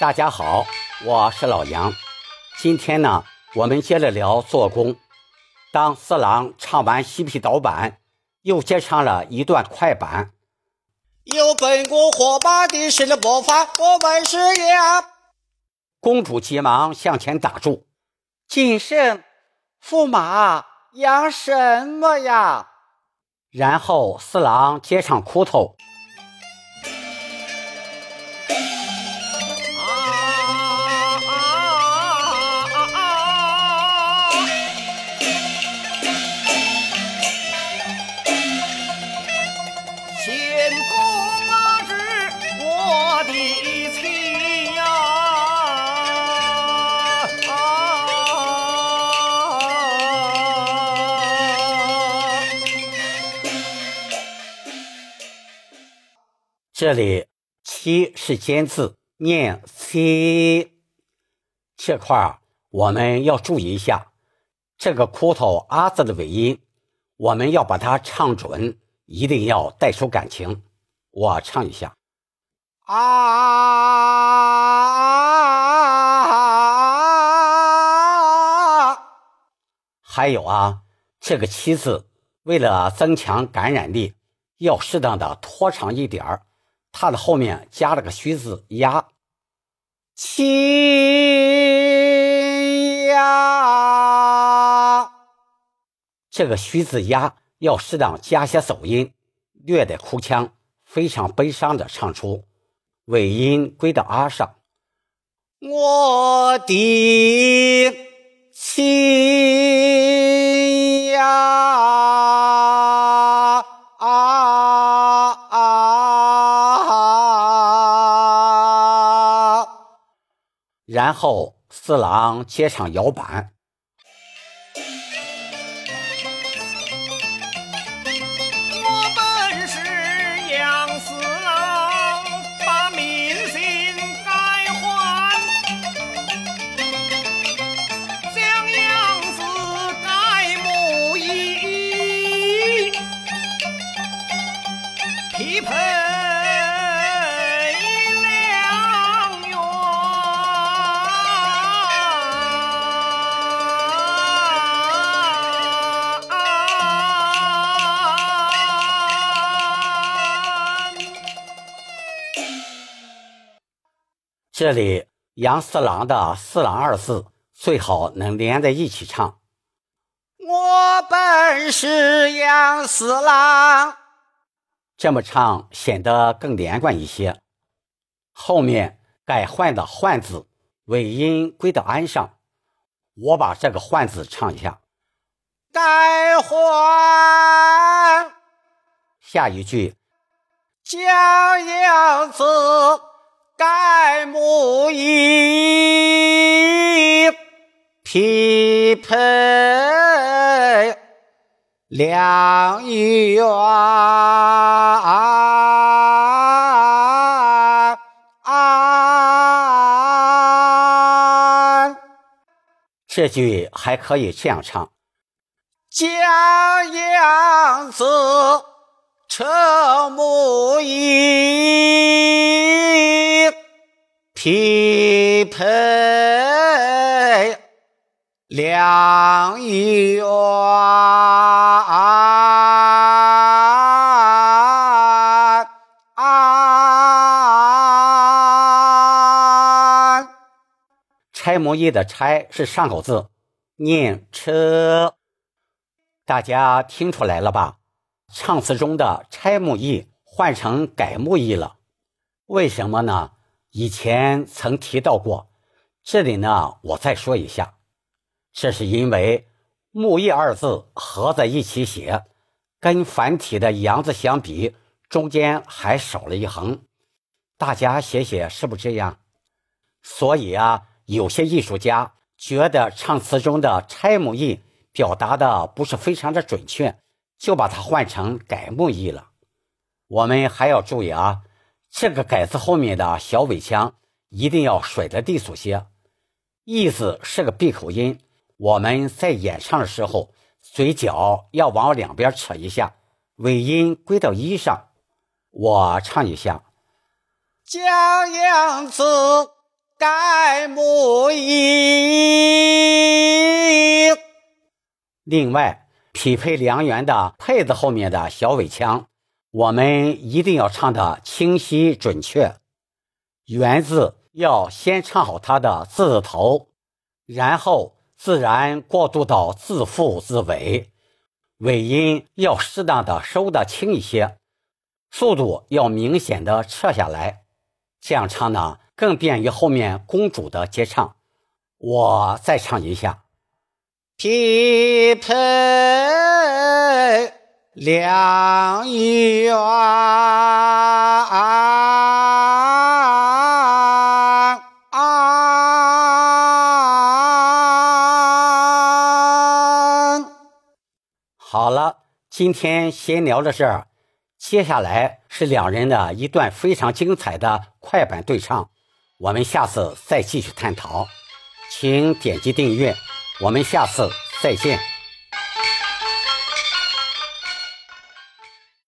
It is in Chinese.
大家好，我是老杨。今天呢，我们接着聊做工。当四郎唱完西皮导板，又接上了一段快板。有本宫火把的是了魔法，我们是呀。公主急忙向前打住，谨慎，驸马养什么呀？然后四郎接上哭头。这里“七”是尖字，念 “c”。这块儿我们要注意一下，这个“哭头”“啊”字的尾音，我们要把它唱准，一定要带出感情。我唱一下：“啊。”还有啊，这个“七”字，为了增强感染力，要适当的拖长一点儿。它的后面加了个虚字“呀”，亲呀，这个虚字“呀”要适当加些走音，略带哭腔，非常悲伤的唱出，尾音归到“啊”上。我的亲呀然后四郎切上摇板。这里杨四郎的“四郎”二字最好能连在一起唱。我本是杨四郎，这么唱显得更连贯一些。后面改换的“换”字，尾音归到“安”上。我把这个“换”字唱一下。改换下一句，将样子。匹配两元。这句还可以这样唱：将样子成木易。匹配两元，拆木易的拆是上口字，念车。大家听出来了吧？唱词中的拆木易换成改木易了，为什么呢？以前曾提到过，这里呢，我再说一下，这是因为“木易”二字合在一起写，跟繁体的“杨”字相比，中间还少了一横。大家写写是不是这样？所以啊，有些艺术家觉得唱词中的“拆木易”表达的不是非常的准确，就把它换成“改木易”了。我们还要注意啊。这个“改”字后面的小尾腔一定要甩得利索些，意思是个闭口音。我们在演唱的时候，嘴角要往两边扯一下，尾音归到一上。我唱一下：将样子改木易。另外，匹配良缘的“配”字后面的小尾腔，我们一定要唱的清晰准确。缘字要先唱好它的字头，然后自然过渡到自负自尾，尾音要适当的收的轻一些，速度要明显的撤下来。这样唱呢，更便于后面公主的接唱。我再唱一下：匹配良缘，好了，今天先聊到这儿。接下来是两人的一段非常精彩的快板对唱，我们下次再继续探讨，请点击订阅，我们下次再见。